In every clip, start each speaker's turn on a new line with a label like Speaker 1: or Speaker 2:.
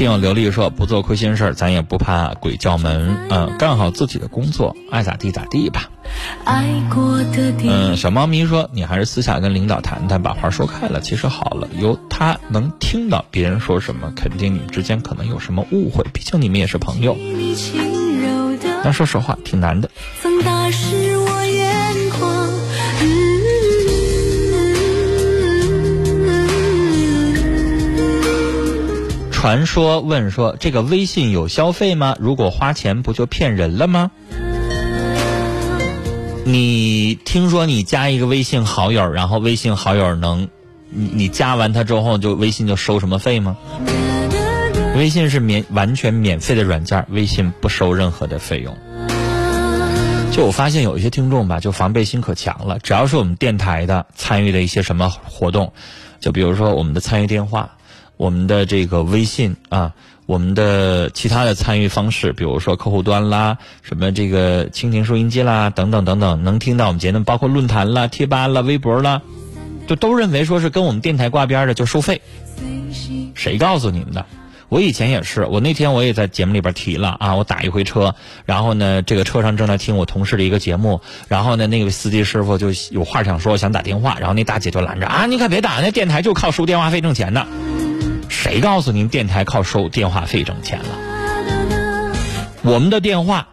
Speaker 1: 听友刘丽说：“不做亏心事儿，咱也不怕鬼叫门。嗯，干好自己的工作，爱咋地咋地吧。”嗯，小猫咪说：“你还是私下跟领导谈谈，把话说开了，其实好了。由他能听到别人说什么，肯定你们之间可能有什么误会。毕竟你们也是朋友。但说实话，挺难的。”传说问说：“这个微信有消费吗？如果花钱，不就骗人了吗？”你听说你加一个微信好友，然后微信好友能，你你加完他之后，就微信就收什么费吗？微信是免完全免费的软件，微信不收任何的费用。就我发现有一些听众吧，就防备心可强了，只要是我们电台的参与的一些什么活动，就比如说我们的参与电话。我们的这个微信啊，我们的其他的参与方式，比如说客户端啦，什么这个蜻蜓收音机啦，等等等等，能听到我们节目，包括论坛啦、贴吧啦、微博啦，就都认为说是跟我们电台挂边的就收费。谁告诉你们的？我以前也是，我那天我也在节目里边提了啊，我打一回车，然后呢，这个车上正在听我同事的一个节目，然后呢，那个司机师傅就有话想说，想打电话，然后那大姐就拦着啊，你可别打，那电台就靠收电话费挣钱的。谁告诉您电台靠收电话费挣钱了？我们的电话，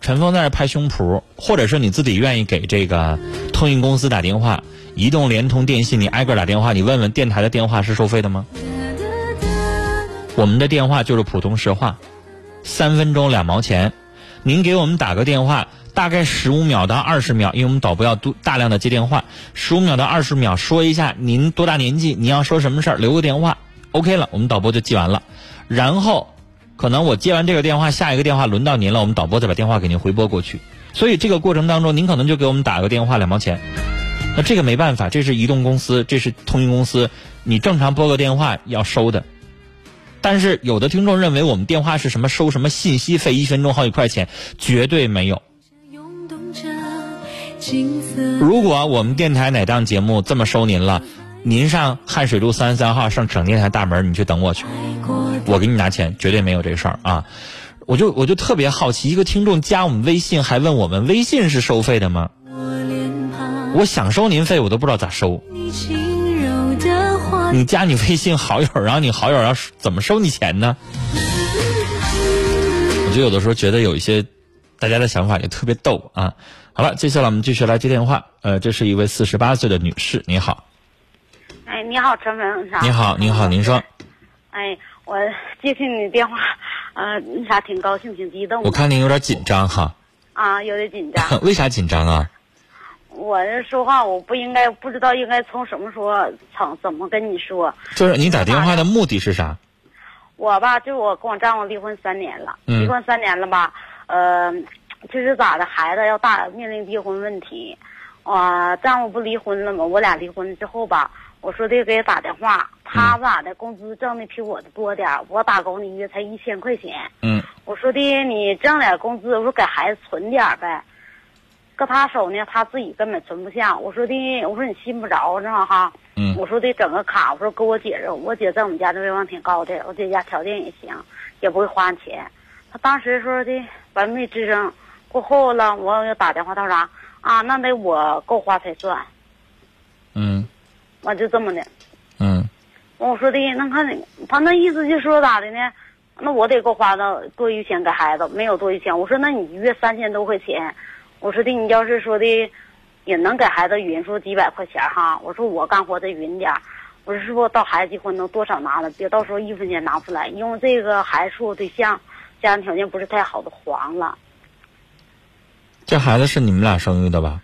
Speaker 1: 陈峰在这拍胸脯，或者是你自己愿意给这个通讯公司打电话，移动、联通、电信，你挨个打电话，你问问电台的电话是收费的吗？我们的电话就是普通实话，三分钟两毛钱，您给我们打个电话，大概十五秒到二十秒，因为我们导播要多大量的接电话，十五秒到二十秒说一下您多大年纪，你要说什么事儿，留个电话。OK 了，我们导播就记完了，然后，可能我接完这个电话，下一个电话轮到您了，我们导播再把电话给您回拨过去。所以这个过程当中，您可能就给我们打个电话两毛钱，那这个没办法，这是移动公司，这是通讯公司，你正常拨个电话要收的。但是有的听众认为我们电话是什么收什么信息费，一分钟好几块钱，绝对没有。如果我们电台哪档节目这么收您了？您上汉水路三十三号上省电台大门，你去等我去，我给你拿钱，绝对没有这事儿啊！我就我就特别好奇，一个听众加我们微信，还问我们微信是收费的吗？我想收您费，我都不知道咋收。你加你微信好友，然后你好友要怎么收你钱呢？我就有的时候觉得有一些大家的想法也特别逗啊！好了，接下来我们继续来接电话。呃，这是一位四十八岁的女士，你好。
Speaker 2: 哎，你好，陈文啥？
Speaker 1: 你好，你好，您说。
Speaker 2: 哎，我接听你的电话，呃，那啥，挺高兴，挺激动。
Speaker 1: 我看您有点紧张哈。
Speaker 2: 啊，有点紧张。
Speaker 1: 为啥紧张啊？
Speaker 2: 我这说话，我不应该，不知道应该从什么说，从怎么跟你说。
Speaker 1: 就是你打电话的目的是啥？
Speaker 2: 我吧，就我跟我丈夫离婚三年了，离婚三年了吧，呃，就是咋的，孩子要大，面临离婚问题，我，丈夫不离婚了吗？我俩离婚之后吧。我说的给他打电话，他咋的？工资挣的比我的多点我打工一月才一千块钱。
Speaker 1: 嗯。
Speaker 2: 我说的你挣点工资，我说给孩子存点呗。搁他手呢，他自己根本存不下。我说的，我说你信不着是吧？哈。
Speaker 1: 嗯。
Speaker 2: 我说的整个卡，我说给我姐这，我姐在我们家的威望挺高的，我姐家条件也行，也不会花钱。他当时说的完没吱声，过后了，我又打电话，他说啥？啊，那得我够花才算。
Speaker 1: 嗯。
Speaker 2: 完就这么的，
Speaker 1: 嗯，
Speaker 2: 我说的那看他那意思就说咋的呢？那我得给我花的多余钱给孩子，没有多余钱。我说那你一月三千多块钱，我说的你要是说的也能给孩子匀出几百块钱哈。我说我干活得匀点，我说是不到孩子结婚能多少拿了，别到时候一分钱拿不出来。因为这个孩子是我对象，家庭条件不是太好的黄了。
Speaker 1: 这孩子是你们俩生育的吧？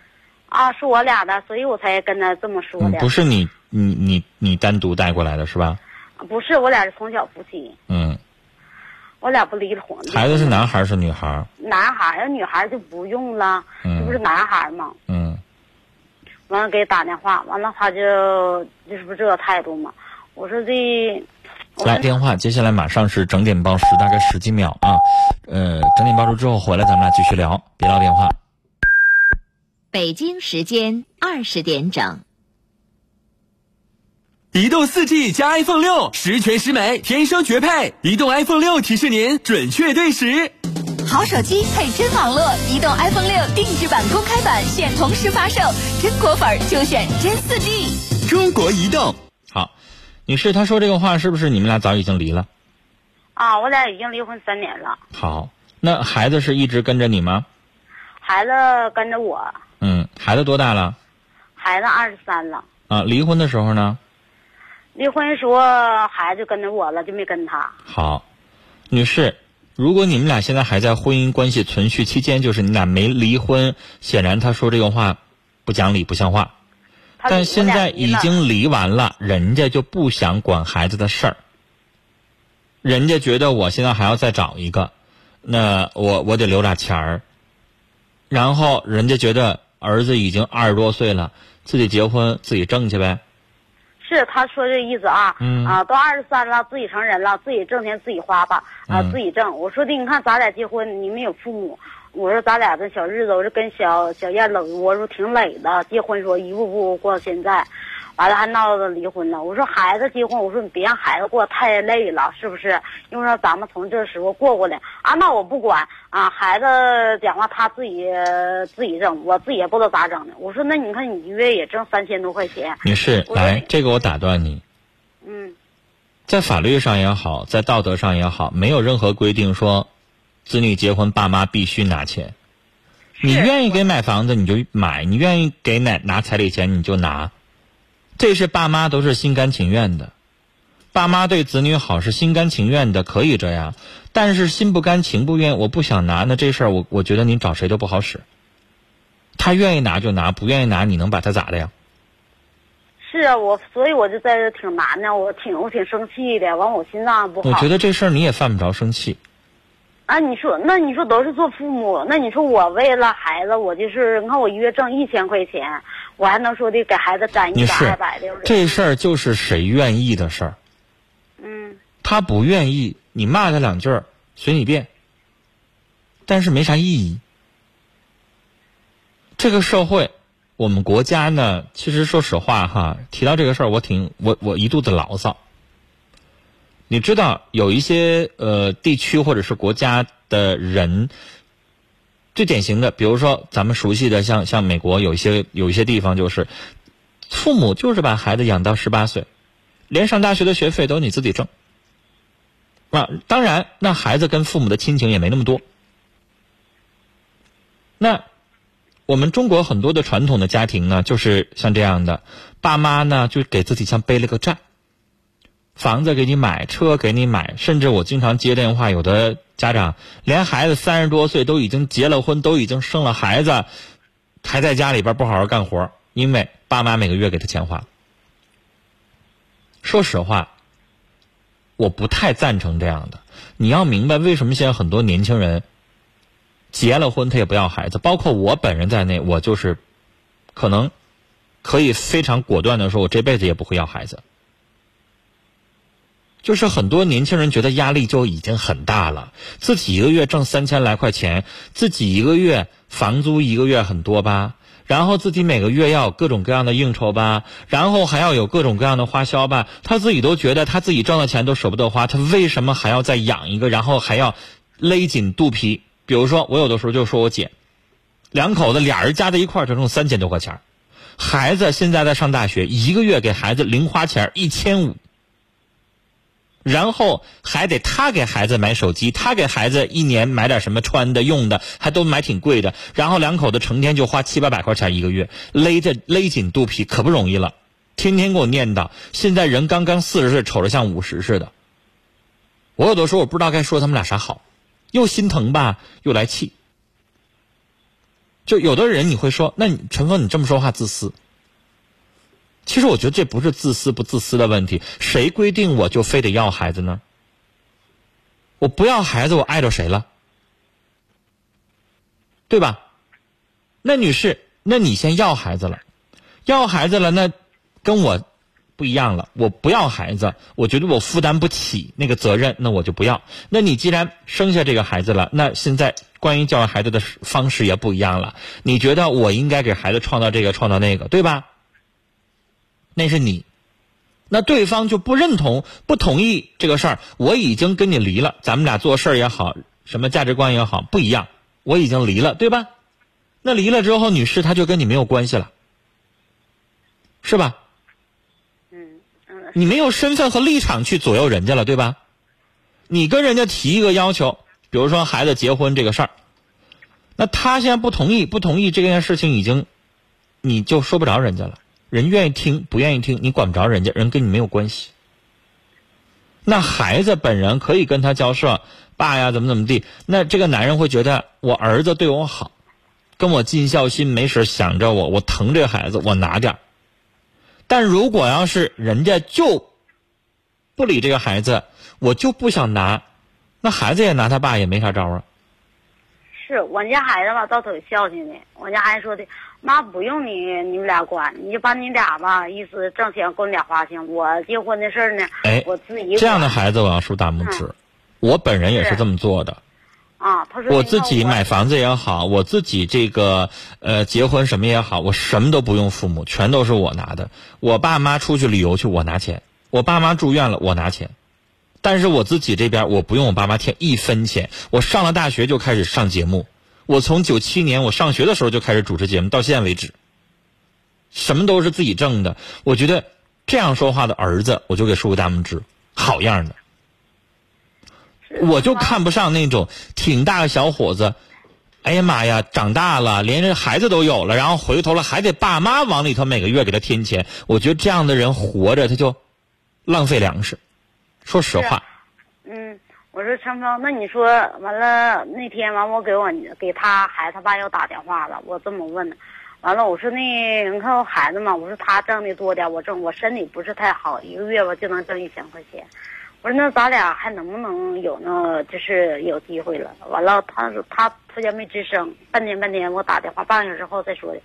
Speaker 2: 啊，是我俩的，所以我才跟他这么说的。
Speaker 1: 不是你，你你你单独带过来的是吧？
Speaker 2: 不是，我俩是从小夫妻。
Speaker 1: 嗯。
Speaker 2: 我俩不离婚。
Speaker 1: 孩子是男孩是女孩？
Speaker 2: 男孩，要女孩就不用了，这不是男孩吗？
Speaker 1: 嗯。
Speaker 2: 完了给打电话，完了他就就是不这个态度嘛。我说这。
Speaker 1: 来电话，接下来马上是整点报时，大概十几秒啊。呃，整点报时之后回来，咱们俩继续聊，别撂电话。
Speaker 3: 北京时间二十点整。移动四 G 加 iPhone 六，十全十美，天生绝配。移动 iPhone 六提示您准确对时。
Speaker 4: 好手机配真网络，移动 iPhone 六定制版、公开版现同时发售，真果粉就选真四 G。
Speaker 3: 中国移动。
Speaker 1: 好，女士，她说这个话是不是你们俩早已经离了？
Speaker 2: 啊，我俩已经离婚三年了，
Speaker 1: 好，那孩子是一直跟着你吗？
Speaker 2: 孩子跟着我，
Speaker 1: 嗯，孩子多大了？
Speaker 2: 孩子二十三了。
Speaker 1: 啊，离婚的时候呢？
Speaker 2: 离婚说孩子跟着我了，就没跟他。
Speaker 1: 好，女士，如果你们俩现在还在婚姻关系存续期间，就是你俩没离婚，显然他说这个话不讲理、不像话。但现在已经离完了，人家就不想管孩子的事儿，人家觉得我现在还要再找一个，那我我得留俩钱儿，然后人家觉得儿子已经二十多岁了，自己结婚自己挣去呗。
Speaker 2: 是他说这意思啊，
Speaker 1: 嗯
Speaker 2: 啊，都二十三了，自己成人了，自己挣钱自己花吧，啊，
Speaker 1: 嗯
Speaker 2: 自己挣。我说的，你看咱俩结婚，你没有父母，我说咱俩这小日子，我说跟小小燕冷，我说挺累的。结婚说一步步过到现在，完了还闹着离婚呢。我说孩子结婚，我说你别让孩子过太累了，是不是？因为说咱们从这时候过过来啊，那我不管啊，孩子讲话他自己自己挣，我自己也不知道咋整的。我说那你看你一月也挣三千多块钱，
Speaker 1: 女士，来，这个我打断你。
Speaker 2: 嗯。
Speaker 1: 在法律上也好，在道德上也好，没有任何规定说，子女结婚爸妈必须拿钱。你愿意给买房子你就买，你愿意给拿拿彩礼钱你就拿，这是爸妈都是心甘情愿的。爸妈对子女好是心甘情愿的，可以这样，但是心不甘情不愿，我不想拿，那这事儿我我觉得您找谁都不好使。他愿意拿就拿，不愿意拿你能把他咋的呀？
Speaker 2: 是啊，我所以我就在这挺难的，我挺我挺生气的，完我心脏不好。
Speaker 1: 我觉得这事儿你也犯不着生气。
Speaker 2: 啊，你说那你说都是做父母，那你说我为了孩子，我就是你看我一月挣一千块钱，我还能说的给孩子攒一百二百的。
Speaker 1: 这事儿就是谁愿意的事儿。
Speaker 2: 嗯，
Speaker 1: 他不愿意，你骂他两句儿随你便，但是没啥意义。这个社会，我们国家呢，其实说实话哈，提到这个事儿，我挺我我一肚子牢骚。你知道有一些呃地区或者是国家的人，最典型的，比如说咱们熟悉的像像美国有一些有一些地方就是，父母就是把孩子养到十八岁，连上大学的学费都你自己挣。啊，当然，那孩子跟父母的亲情也没那么多。那我们中国很多的传统的家庭呢，就是像这样的，爸妈呢就给自己像背了个债，房子给你买，车给你买，甚至我经常接电话，有的家长连孩子三十多岁都已经结了婚，都已经生了孩子，还在家里边不好好干活，因为爸妈每个月给他钱花。说实话，我不太赞成这样的。你要明白，为什么现在很多年轻人结了婚他也不要孩子，包括我本人在内，我就是可能可以非常果断的说，我这辈子也不会要孩子。就是很多年轻人觉得压力就已经很大了，自己一个月挣三千来块钱，自己一个月房租一个月很多吧，然后自己每个月要有各种各样的应酬吧，然后还要有各种各样的花销吧，他自己都觉得他自己挣的钱都舍不得花，他为什么还要再养一个，然后还要勒紧肚皮？比如说，我有的时候就说我姐，两口子俩人加在一块儿就挣三千多块钱，孩子现在在上大学，一个月给孩子零花钱一千五。然后还得他给孩子买手机，他给孩子一年买点什么穿的用的，还都买挺贵的。然后两口子成天就花七八百块钱一个月，勒着勒紧肚皮可不容易了，天天给我念叨。现在人刚刚四十岁，瞅着像五十似的。我有的时候我不知道该说他们俩啥好，又心疼吧，又来气。就有的人你会说，那你陈峰你这么说话自私。其实我觉得这不是自私不自私的问题，谁规定我就非得要孩子呢？我不要孩子，我碍着谁了？对吧？那女士，那你先要孩子了，要孩子了，那跟我不一样了。我不要孩子，我觉得我负担不起那个责任，那我就不要。那你既然生下这个孩子了，那现在关于教育孩子的方式也不一样了。你觉得我应该给孩子创造这个，创造那个，对吧？那是你，那对方就不认同、不同意这个事儿，我已经跟你离了，咱们俩做事儿也好，什么价值观也好不一样，我已经离了，对吧？那离了之后，女士她就跟你没有关系了，是吧？
Speaker 2: 嗯嗯，
Speaker 1: 你没有身份和立场去左右人家了，对吧？你跟人家提一个要求，比如说孩子结婚这个事儿，那他现在不同意，不同意这件事情已经，你就说不着人家了。人愿意听，不愿意听，你管不着人家，人跟你没有关系。那孩子本人可以跟他交涉，爸呀，怎么怎么地。那这个男人会觉得我儿子对我好，跟我尽孝心，没事想着我，我疼这孩子，我拿点。但如果要是人家就不理这个孩子，我就不想拿，那孩子也拿他爸也没啥招啊。
Speaker 2: 是我家孩子吧，倒挺孝敬的。我家孩子说的，妈不用你你们俩管，你就把你俩吧，意思挣钱够你俩花行。我结婚的事儿呢，
Speaker 1: 哎，
Speaker 2: 我自己
Speaker 1: 这样的孩子我要竖大拇指。我本人也是这么做的。
Speaker 2: 啊，他说
Speaker 1: 我自己买房子也好，我自己这个呃结婚什么也好，我什么都不用父母，全都是我拿的。我爸妈出去旅游去，我拿钱；我爸妈住院了，我拿钱。但是我自己这边我不用我爸妈添一分钱。我上了大学就开始上节目，我从九七年我上学的时候就开始主持节目，到现在为止，什么都是自己挣的。我觉得这样说话的儿子，我就给竖个大拇指，好样的。我就看不上那种挺大个小伙子，哎呀妈呀，长大了连人孩子都有了，然后回头了还得爸妈往里头每个月给他添钱。我觉得这样的人活着他就浪费粮食。说实话，
Speaker 2: 嗯，我说陈芳，那你说完了那天完，我给我给他孩子他爸又打电话了，我这么问的，完了我说那你看我孩子嘛，我说他挣的多点，我挣我身体不是太好，一个月吧就能挣一千块钱，我说那咱俩还能不能有那就是有机会了？完了他说他突然没吱声，半天半天我打电话半个小时后再说的，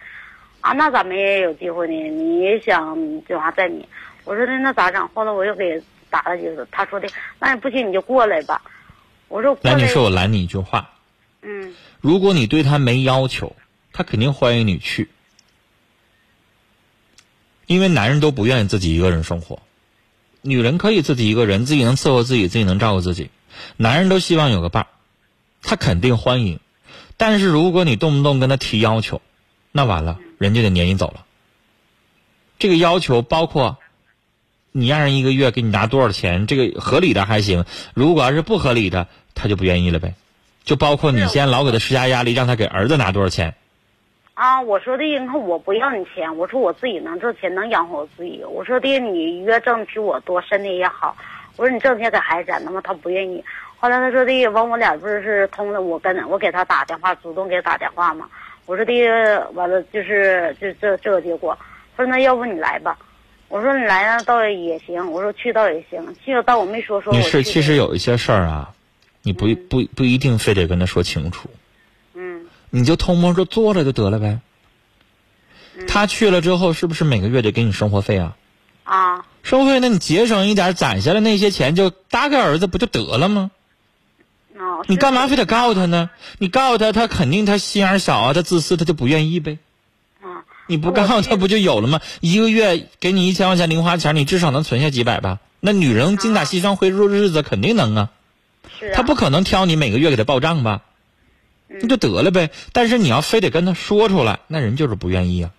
Speaker 2: 啊那咱们也有机会呢，你也想就啥在你，我说那那咋整？后来我又给。打了几次，他说的那不行你就过来吧。我说
Speaker 1: 那你说我拦你一句话。
Speaker 2: 嗯。
Speaker 1: 如果你对他没要求，他肯定欢迎你去。因为男人都不愿意自己一个人生活，女人可以自己一个人，自己能伺候自己，自己能照顾自己。男人都希望有个伴儿，他肯定欢迎。但是如果你动不动跟他提要求，那完了，人家得撵你走了。这个要求包括。你让人一个月给你拿多少钱？这个合理的还行，如果要是不合理的，他就不愿意了呗。就包括你先老给他施加压力，让他给儿子拿多少钱。
Speaker 2: 啊，我说的，你看我不要你钱，我说我自己能挣钱，能养活我自己。我说的，你月挣的比我多，身体也好。我说你挣钱给孩子，那么他不愿意。后来他说的，完我俩不是是通了，我跟我给他打电话，主动给他打电话嘛。我说的，完了就是就这这个结果。他说那要不你来吧。我说你来了倒也行，我说去倒也行，去了倒我没说说。
Speaker 1: 女士，其实有一些事儿啊，你不不不一定非得跟他说清楚。
Speaker 2: 嗯。
Speaker 1: 你就偷摸着做了就得了呗。他去了之后，是不是每个月得给你生活费啊？
Speaker 2: 啊。
Speaker 1: 生活费，那你节省一点，攒下来那些钱就搭给儿子不就得了吗？
Speaker 2: 哦。
Speaker 1: 你干嘛非得告诉他呢？你告诉他，他肯定他心眼小啊，他自私，他就不愿意呗。你不告诉他不就有了吗？一个月给你一千块钱零花钱，你至少能存下几百吧？那女人精打细算会过日子，肯定能啊。
Speaker 2: 是。
Speaker 1: 他不可能挑你每个月给他报账吧？那就得了呗。但是你要非得跟他说出来，那人就是不愿意啊。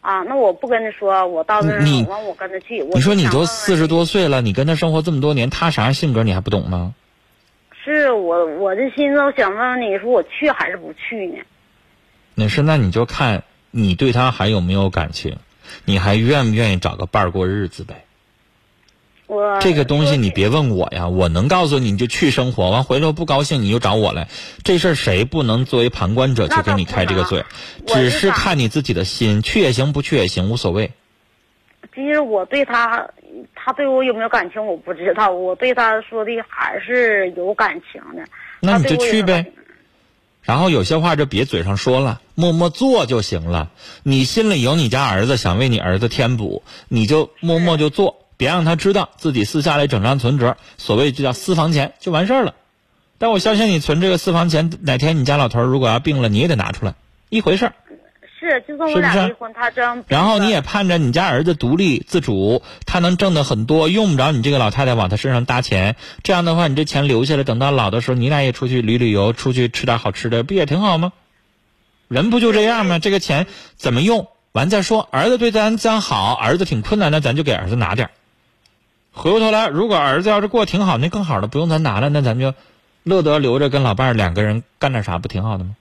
Speaker 2: 啊，那我不跟他说，我到那
Speaker 1: 儿
Speaker 2: 完我跟他去。
Speaker 1: 你说你都四十多岁了，你跟他生活这么多年，他啥性格你还不懂吗？
Speaker 2: 是我，我这心思我想问问你说我去还是不去呢？
Speaker 1: 那是，那你就看。你对他还有没有感情？你还愿不愿意找个伴儿过日子呗？
Speaker 2: 我
Speaker 1: 这个东西你别问我呀，我能告诉你，你就去生活，完回头不高兴你就找我来。这事儿谁不能作为旁观者去给你开这个嘴？只是看你自己的心，去也行，不去也行，无所谓。
Speaker 2: 其实我对他，他对我有没有感情我不知道，我对他说的还是有感情的。
Speaker 1: 那你就去呗。然后有些话就别嘴上说了，默默做就行了。你心里有你家儿子，想为你儿子添补，你就默默就做，别让他知道自己私下里整张存折，所谓就叫私房钱，就完事儿了。但我相信你存这个私房钱，哪天你家老头如果要病了，你也得拿出来，一回事儿。
Speaker 2: 是，就算我俩离婚，他这样。
Speaker 1: 然后你也盼着你家儿子独立自主，他能挣的很多，用不着你这个老太太往他身上搭钱。这样的话，你这钱留下来，等到老的时候，你俩也出去旅旅游，出去吃点好吃的，不也挺好吗？人不就这样吗？这个钱怎么用，完再说。儿子对咱咱好，儿子挺困难的，咱就给儿子拿点儿。回过头来，如果儿子要是过挺好，那更好的不用咱拿了，那咱就乐得留着跟老伴儿两个人干点啥，不挺好的吗？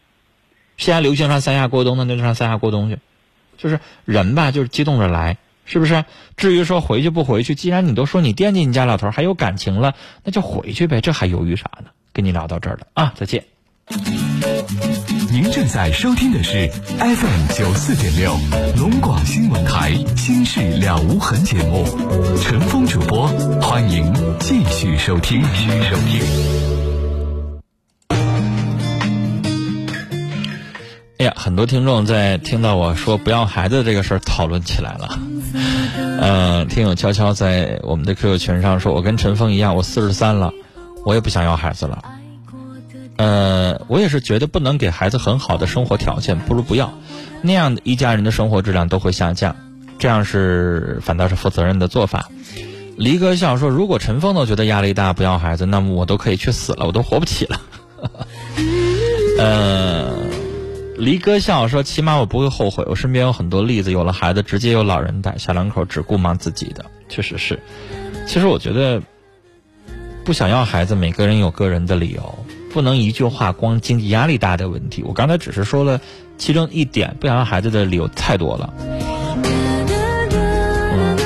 Speaker 1: 现在流行上三亚过冬的，那就上三亚过冬去。就是人吧，就是激动着来，是不是？至于说回去不回去，既然你都说你惦记你家老头儿还有感情了，那就回去呗，这还犹豫啥呢？跟你聊到这儿了啊，再见。
Speaker 5: 您正在收听的是 FM 九四点六龙广新闻台《心事了无痕》节目，陈峰主播，欢迎继续收听。继续收听。
Speaker 1: 哎呀，很多听众在听到我说不要孩子这个事儿讨论起来了。呃，听友悄悄在我们的 QQ 群上说，我跟陈峰一样，我四十三了，我也不想要孩子了。呃，我也是觉得不能给孩子很好的生活条件，不如不要，那样一家人的生活质量都会下降，这样是反倒是负责任的做法。黎哥笑说，如果陈峰都觉得压力大不要孩子，那么我都可以去死了，我都活不起了。呃，黎哥笑说，起码我不会后悔，我身边有很多例子，有了孩子直接由老人带，小两口只顾忙自己的，确实是。其实我觉得，不想要孩子，每个人有个人的理由。不能一句话光经济压力大的问题。我刚才只是说了其中一点，不想要孩子的理由太多了。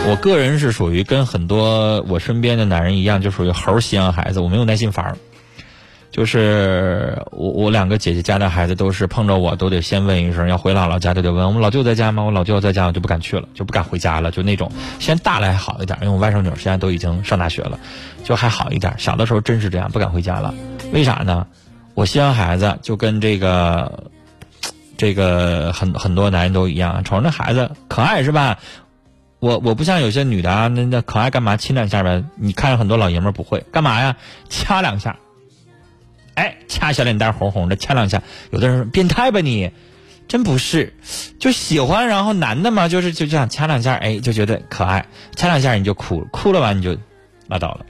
Speaker 1: 我个人是属于跟很多我身边的男人一样，就属于猴儿稀罕孩子，我没有耐心烦。就是我我两个姐姐家的孩子都是碰着我都得先问一声，要回姥姥家都得问我们老舅在家吗？我老舅在家，我就不敢去了，就不敢回家了，就那种。现在大了还好一点，因为我外甥女现在都已经上大学了，就还好一点。小的时候真是这样，不敢回家了。为啥呢？我希望孩子就跟这个这个很很多男人都一样，瞅着那孩子可爱是吧？我我不像有些女的啊，那那可爱干嘛亲两下呗？你看很多老爷们不会干嘛呀？掐两下。哎，掐小脸蛋红红的，掐两下。有的人说变态吧你，真不是，就喜欢。然后男的嘛，就是就这样掐两下，哎，就觉得可爱。掐两下你就哭，哭了完你就拉倒了。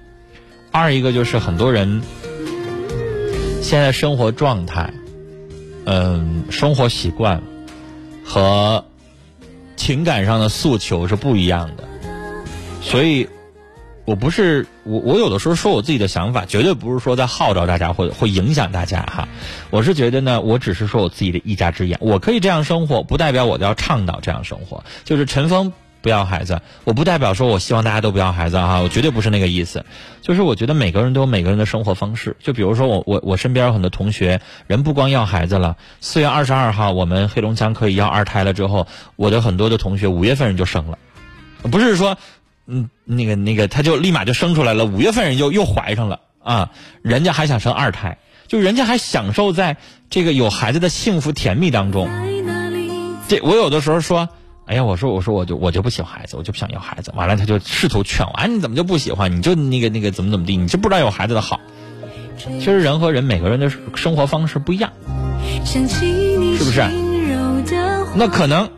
Speaker 1: 二一个就是很多人现在生活状态，嗯，生活习惯和情感上的诉求是不一样的，所以。我不是我，我有的时候说我自己的想法，绝对不是说在号召大家或者会影响大家哈。我是觉得呢，我只是说我自己的一家之言。我可以这样生活，不代表我要倡导这样生活。就是陈峰不要孩子，我不代表说我希望大家都不要孩子哈，我绝对不是那个意思。就是我觉得每个人都有每个人的生活方式。就比如说我我我身边有很多同学，人不光要孩子了。四月二十二号，我们黑龙江可以要二胎了之后，我的很多的同学五月份人就生了，不是说。嗯，那个那个，他就立马就生出来了。五月份人就又怀上了啊，人家还想生二胎，就人家还享受在这个有孩子的幸福甜蜜当中。这我有的时候说，哎呀，我说我说我就我就不喜欢孩子，我就不想要孩子。完了，他就试图劝我，哎，你怎么就不喜欢？你就那个那个怎么怎么地？你就不知道有孩子的好。其实人和人每个人的生活方式不一样，是不是？那可能。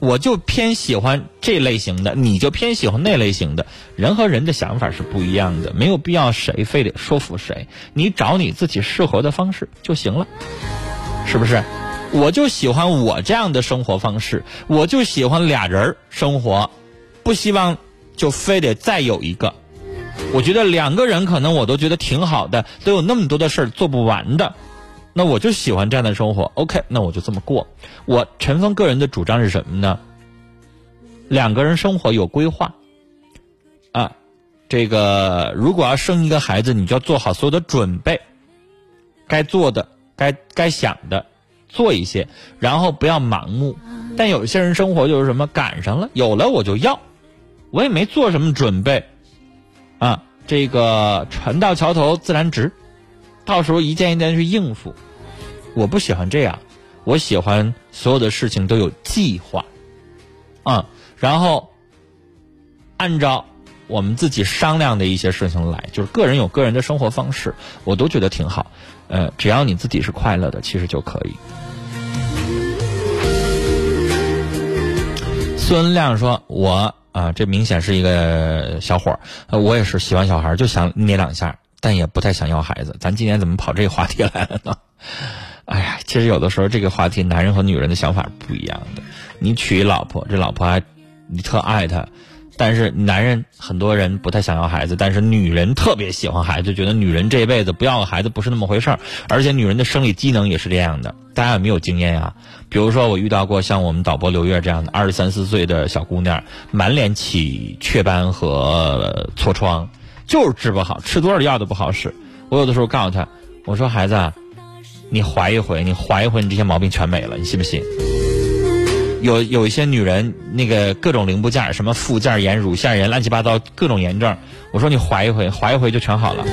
Speaker 1: 我就偏喜欢这类型的，你就偏喜欢那类型的。人和人的想法是不一样的，没有必要谁非得说服谁，你找你自己适合的方式就行了，是不是？我就喜欢我这样的生活方式，我就喜欢俩人生活，不希望就非得再有一个。我觉得两个人可能我都觉得挺好的，都有那么多的事儿做不完的。那我就喜欢这样的生活，OK，那我就这么过。我陈峰个人的主张是什么呢？两个人生活有规划，啊，这个如果要生一个孩子，你就要做好所有的准备，该做的、该该想的做一些，然后不要盲目。但有些人生活就是什么赶上了，有了我就要，我也没做什么准备，啊，这个船到桥头自然直，到时候一件一件去应付。我不喜欢这样，我喜欢所有的事情都有计划，啊，然后按照我们自己商量的一些事情来，就是个人有个人的生活方式，我都觉得挺好。呃，只要你自己是快乐的，其实就可以。孙亮说：“我啊，这明显是一个小伙儿，我也是喜欢小孩，就想捏两下，但也不太想要孩子。咱今天怎么跑这个话题来了呢？哎呀，其实有的时候这个话题，男人和女人的想法不一样的。你娶一老婆，这老婆还你特爱她，但是男人很多人不太想要孩子，但是女人特别喜欢孩子，觉得女人这辈子不要个孩子不是那么回事儿，而且女人的生理机能也是这样的。大家有没有经验呀？比如说我遇到过像我们导播刘月这样的二十三四岁的小姑娘，满脸起雀斑和痤疮，就是治不好，吃多少药都不好使。我有的时候告诉她，我说孩子，你怀一回，你怀一回，你这些毛病全没了，你信不信？有有一些女人，那个各种零部件，什么附件炎、乳腺炎，乱七八糟各种炎症。我说你怀一回，怀一回就全好了。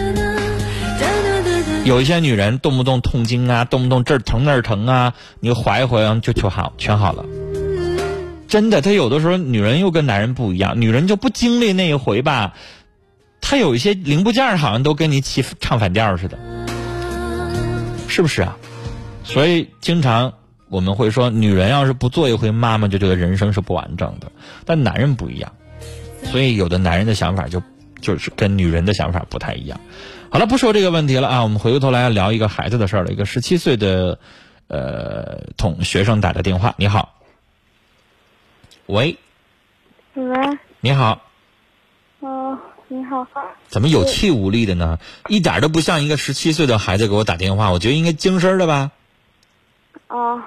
Speaker 1: 有一些女人动不动痛经啊，动不动这儿疼那儿疼啊，你怀一回就全好，全好了。真的，她有的时候女人又跟男人不一样，女人就不经历那一回吧，她有一些零部件好像都跟你起唱反调似的，是不是啊？所以经常我们会说，女人要是不做一回妈妈，就觉得人生是不完整的。但男人不一样，所以有的男人的想法就就是跟女人的想法不太一样。好了，不说这个问题了啊，我们回过头来聊一个孩子的事儿了。一个十七岁的呃同学生打的电话，你好，喂，
Speaker 6: 喂，
Speaker 1: 你好，
Speaker 6: 哦，你好，
Speaker 1: 怎么有气无力的呢？一点都不像一个十七岁的孩子给我打电话，我觉得应该精神的吧？
Speaker 6: 哦，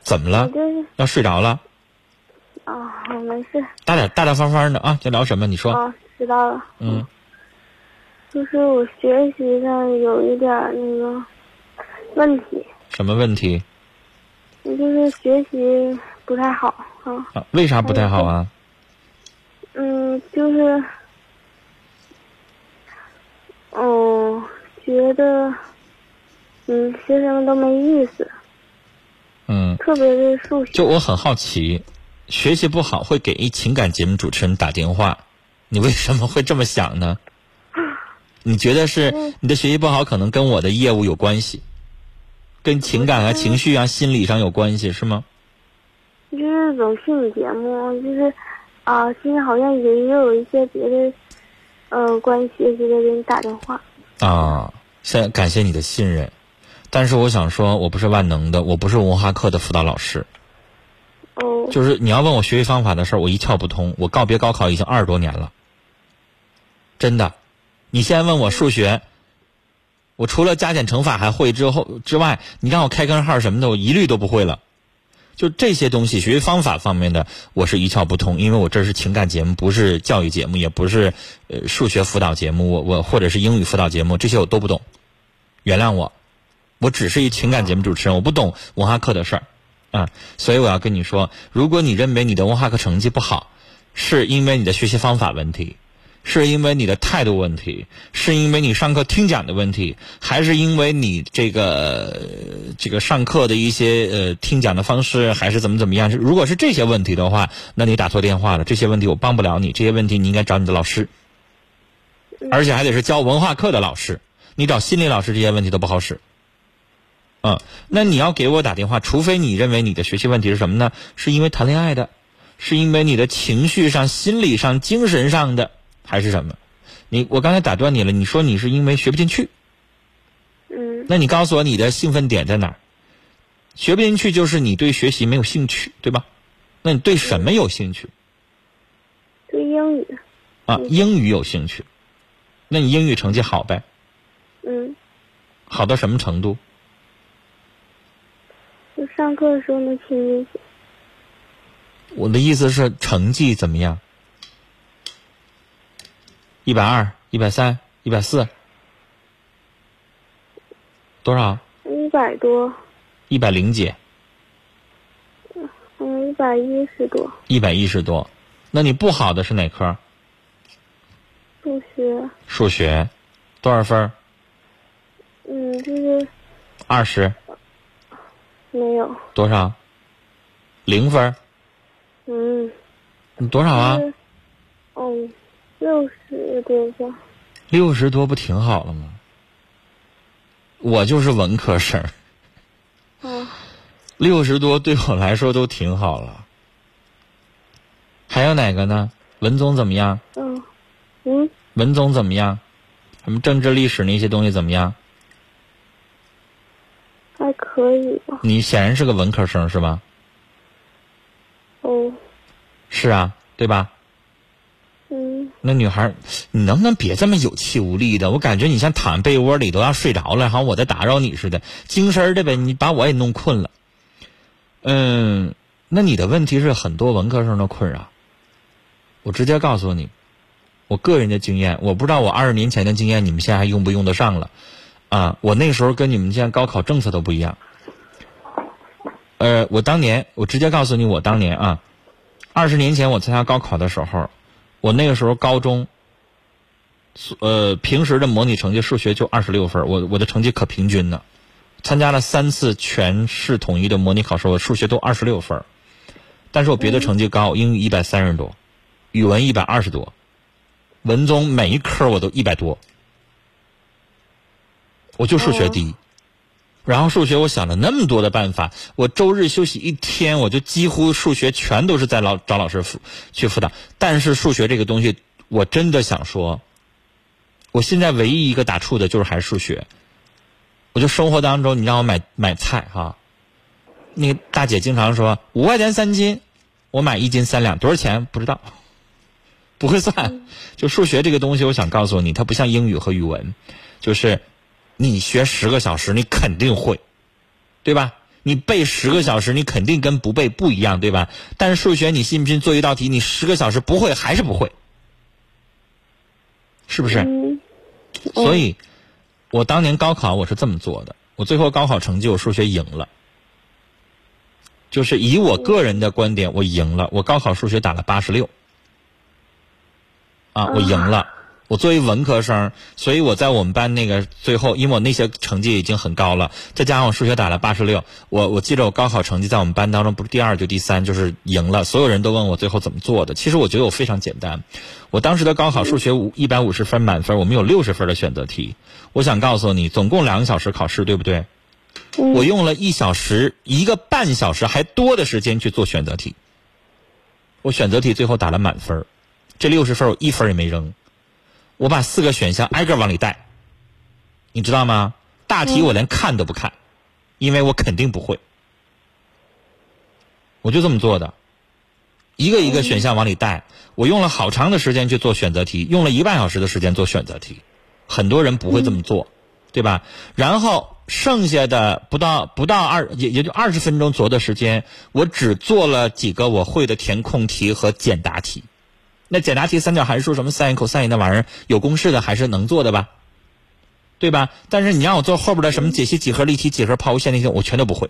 Speaker 1: 怎么了？
Speaker 6: 就是
Speaker 1: 要睡着了？
Speaker 6: 啊，没事，
Speaker 1: 大点大大方方的啊，想聊什么？你说。
Speaker 6: 哦，知道了，
Speaker 1: 嗯，
Speaker 6: 就是我学习上有一点那个问题，
Speaker 1: 什么问题
Speaker 6: 就是学习不太好啊，
Speaker 1: 啊？为啥不太好啊？
Speaker 6: 嗯，就是，嗯，觉得，嗯，学什么都没意思，
Speaker 1: 嗯，
Speaker 6: 特别是数学，
Speaker 1: 就我很好奇，学习不好会给一情感节目主持人打电话，你为什么会这么想呢？你觉得是你的学习不好，可能跟我的业务有关系，跟情感啊、情绪啊、心理上有关系，是吗？
Speaker 6: 就是总听你节目，就是啊，心里好像也也有一些别的，嗯、关于学习的给你打电话。
Speaker 1: 啊，先感谢你的信任，但是我想说，我不是万能的，我不是文化课的辅导老师，
Speaker 6: 哦，
Speaker 1: 就是你要问我学习方法的事儿，我一窍不通。我告别高考已经二十多年了，真的。你现在问我数学，我除了加减乘法还会之后之外，你让我开根号什么的，我一律都不会了。就这些东西，学习方法方面的，我是一窍不通，因为我这是情感节目，不是教育节目，也不是呃数学辅导节目，我我或者是英语辅导节目，这些我都不懂。原谅我，我只是一情感节目主持人，我不懂文化课的事儿啊。所以我要跟你说，如果你认为你的文化课成绩不好，是因为你的学习方法问题。是因为你的态度问题，是因为你上课听讲的问题，还是因为你这个这个上课的一些呃听讲的方式，还是怎么怎么样？如果是这些问题的话，那你打错电话了。这些问题我帮不了你，这些问题你应该找你的老师，而且还得是教文化课的老师。你找心理老师，这些问题都不好使。嗯，那你要给我打电话，除非你认为你的学习问题是什么呢？是因为谈恋爱的，是因为你的情绪上、心理上、精神上的。还是什么？你我刚才打断你了，你说你是因为学不进去，
Speaker 6: 嗯，
Speaker 1: 那你告诉我你的兴奋点在哪儿？学不进去就是你对学习没有兴趣，对吧？那你对什么有兴趣？
Speaker 6: 对英语，
Speaker 1: 啊，英语有兴趣，那你英语成绩好呗？
Speaker 6: 嗯，
Speaker 1: 好到什么程度？
Speaker 6: 就上课的时候能听进去。
Speaker 1: 我的意思是成绩怎么样？一百二、一百三、一百四，多少？
Speaker 6: 一百多，
Speaker 1: 一百零几？
Speaker 6: 嗯，一百一十多。
Speaker 1: 一百一十多。那你不好的是哪科？
Speaker 6: 数学，
Speaker 1: 数学，多少分？
Speaker 6: 嗯，就是
Speaker 1: 二十。
Speaker 6: 没有。
Speaker 1: 多少？零分？
Speaker 6: 嗯。
Speaker 1: 你多少啊？
Speaker 6: 嗯，六十多吧。
Speaker 1: 六十多不挺好了吗？我就是文科生。
Speaker 6: 啊。
Speaker 1: 六十多对我来说都挺好了。还有哪个呢？文综怎么样？
Speaker 6: 嗯嗯，
Speaker 1: 文综怎么样？什么政治历史那些东西怎么样？
Speaker 6: 还可以吧。
Speaker 1: 你显然是个文科生是吧？
Speaker 6: 哦，
Speaker 1: 是啊，对吧？那女孩，你能不能别这么有气无力的？我感觉你像躺被窝里都要睡着了，好像我在打扰你似的，精神儿的呗，你把我也弄困了。嗯，那你的问题是很多文科生的困扰。我直接告诉你，我个人的经验，我不知道我二十年前的经验你们现在还用不用得上了。啊，我那时候跟你们现在高考政策都不一样。呃，我当年，我直接告诉你，我当年啊，二十年前我参加高考的时候，我那个时候高中，呃，平时的模拟成绩数学就二十六分，我我的成绩可平均了。参加了三次全市统一的模拟考试，我数学都二十六分，但是我别的成绩高，英语一百三十多，语文一百二十多，文综每一科我都一百多，我就数学低。然后数学我想了那么多的办法，我周日休息一天，我就几乎数学全都是在老找老师辅去辅导。但是数学这个东西，我真的想说，我现在唯一一个打怵的就是还是数学。我就生活当中，你让我买买菜哈，那个大姐经常说五块钱三斤，我买一斤三两，多少钱不知道，不会算。就数学这个东西，我想告诉你，它不像英语和语文，就是你学十个小时，你肯定会，对吧？你背十个小时，你肯定跟不背不一样，对吧？但是数学，你信不信做一道题，你十个小时不会还是不会，是不是？
Speaker 6: 嗯，
Speaker 1: 所以，我当年高考我是这么做的，我最后高考成绩我数学赢了，就是以我个人的观点，我赢了，我高考数学打了八十六，啊，我赢了。我作为文科生，所以我在我们班那个最后，因为我那些成绩已经很高了，再加上我数学打了八十六，我我记得我高考成绩在我们班当中不是第二就第三，就是赢了。所有人都问我最后怎么做的，其实我觉得我非常简单。我当时的高考数学五一百五十分满分，我们有六十分的选择题。我想告诉你，总共两个小时考试，对不对？我用了一小时一个半小时还多的时间去做选择题。我选择题最后打了满分，这六十分我一分也没扔。我把四个选项挨个往里带，你知道吗？大题我连看都不看，因为我肯定不会。我就这么做的，一个一个选项往里带。我用了好长的时间去做选择题，用了一半小时的时间做选择题。很多人不会这么做，对吧？然后剩下的不到不到二也也就二十分钟左右的时间，我只做了几个我会的填空题和简答题。那简答题三角函数什么 sin、cosine 那玩意儿有公式的还是能做的吧，对吧？但是你让我做后边的什么解析几何、立体几何、抛物线那些，我全都不会，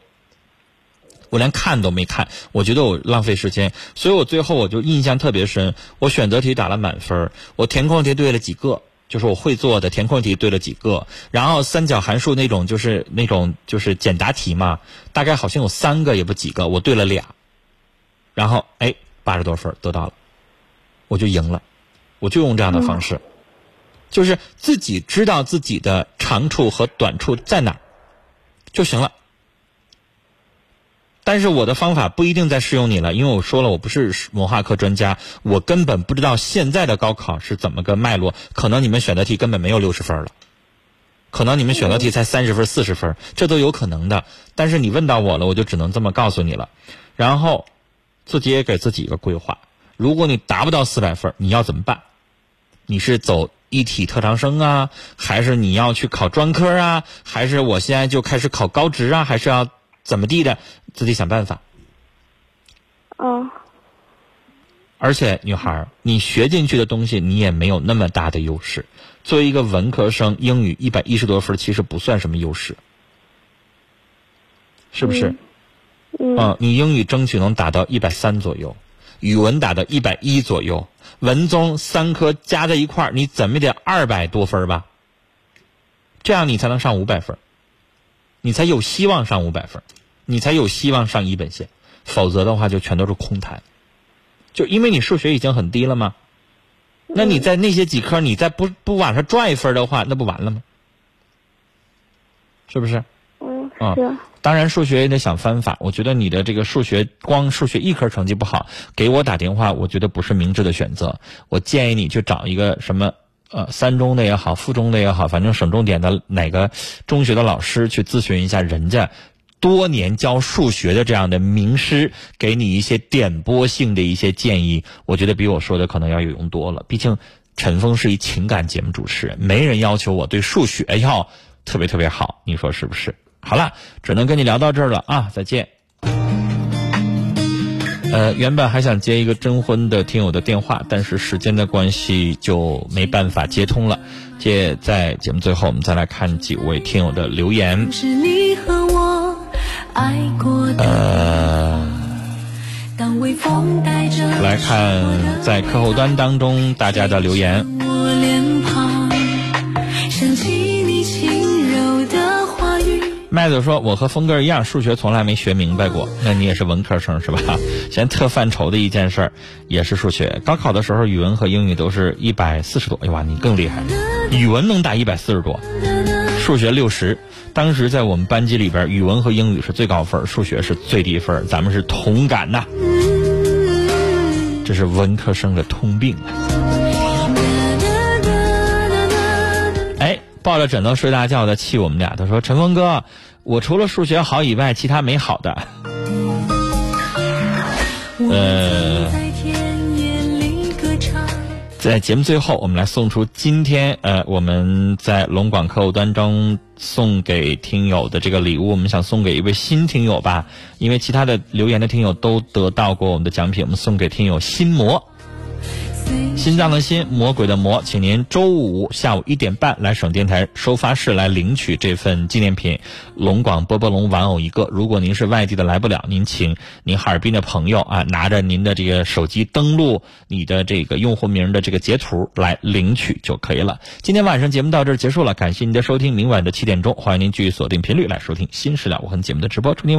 Speaker 1: 我连看都没看，我觉得我浪费时间，所以我最后我就印象特别深。我选择题打了满分，我填空题对了几个，就是我会做的填空题对了几个，然后三角函数那种就是那种就是简答题嘛，大概好像有三个也不几个，我对了俩，然后哎八十多分得到了。我就赢了，我就用这样的方式，就是自己知道自己的长处和短处在哪儿就行了。但是我的方法不一定再适用你了，因为我说了我不是文化课专家，我根本不知道现在的高考是怎么个脉络。可能你们选择题根本没有六十分了，可能你们选择题才三十分、四十分，这都有可能的。但是你问到我了，我就只能这么告诉你了。然后自己也给自己一个规划。如果你达不到四百分，你要怎么办？你是走一体特长生啊，还是你要去考专科啊？还是我现在就开始考高职啊？还是要怎么地的？自己想办法。
Speaker 6: 嗯。
Speaker 1: 而且，女孩儿，你学进去的东西，你也没有那么大的优势。作为一个文科生，英语一百一十多分，其实不算什么优势，是不是？
Speaker 6: 嗯。
Speaker 1: 你英语争取能达到一百三左右。语文打到一百一左右，文综三科加在一块儿，你怎么得二百多分吧？这样你才能上五百分，你才有希望上五百分，你才有希望上一本线。否则的话，就全都是空谈。就因为你数学已经很低了吗？那你在那些几科，你再不不往上赚一分的话，那不完了吗？是不是？
Speaker 6: 嗯，
Speaker 1: 啊
Speaker 6: 是。
Speaker 1: 当然，数学也得想方法。我觉得你的这个数学光数学一科成绩不好，给我打电话，我觉得不是明智的选择。我建议你去找一个什么呃三中的也好，附中的也好，反正省重点的哪个中学的老师去咨询一下人家。多年教数学的这样的名师，给你一些点拨性的一些建议，我觉得比我说的可能要有用多了。毕竟，陈峰是一情感节目主持人，没人要求我对数学要特别特别好，你说是不是？好了，只能跟你聊到这儿了啊！再见。呃，原本还想接一个征婚的听友的电话，但是时间的关系就没办法接通了。接在节目最后，我们再来看几位听友的留言。
Speaker 7: 是你和我爱过的。
Speaker 1: 呃，来看在客户端当中大家的留言。麦子说：“我和峰哥一样，数学从来没学明白过。那你也是文科生是吧？现在特犯愁的一件事儿也是数学。高考的时候，语文和英语都是一百四十多。哎呀，你更厉害，语文能打一百四十多，数学六十。当时在我们班级里边，语文和英语是最高分，数学是最低分。咱们是同感呐，这是文科生的通病啊。哎，抱着枕头睡大觉的气我们俩。他说：“陈峰哥，我除了数学好以外，其他没好的。”呃，在节目最后，我们来送出今天呃我们在龙广客户端中送给听友的这个礼物。我们想送给一位新听友吧，因为其他的留言的听友都得到过我们的奖品，我们送给听友心魔。心脏的心，魔鬼的魔，请您周五下午一点半来省电台收发室来领取这份纪念品——龙广波波龙玩偶一个。如果您是外地的来不了，您请您哈尔滨的朋友啊，拿着您的这个手机登录你的这个用户名的这个截图来领取就可以了。今天晚上节目到这儿结束了，感谢您的收听，明晚的七点钟，欢迎您继续锁定频率来收听《新事了无痕》节目的直播。祝您晚。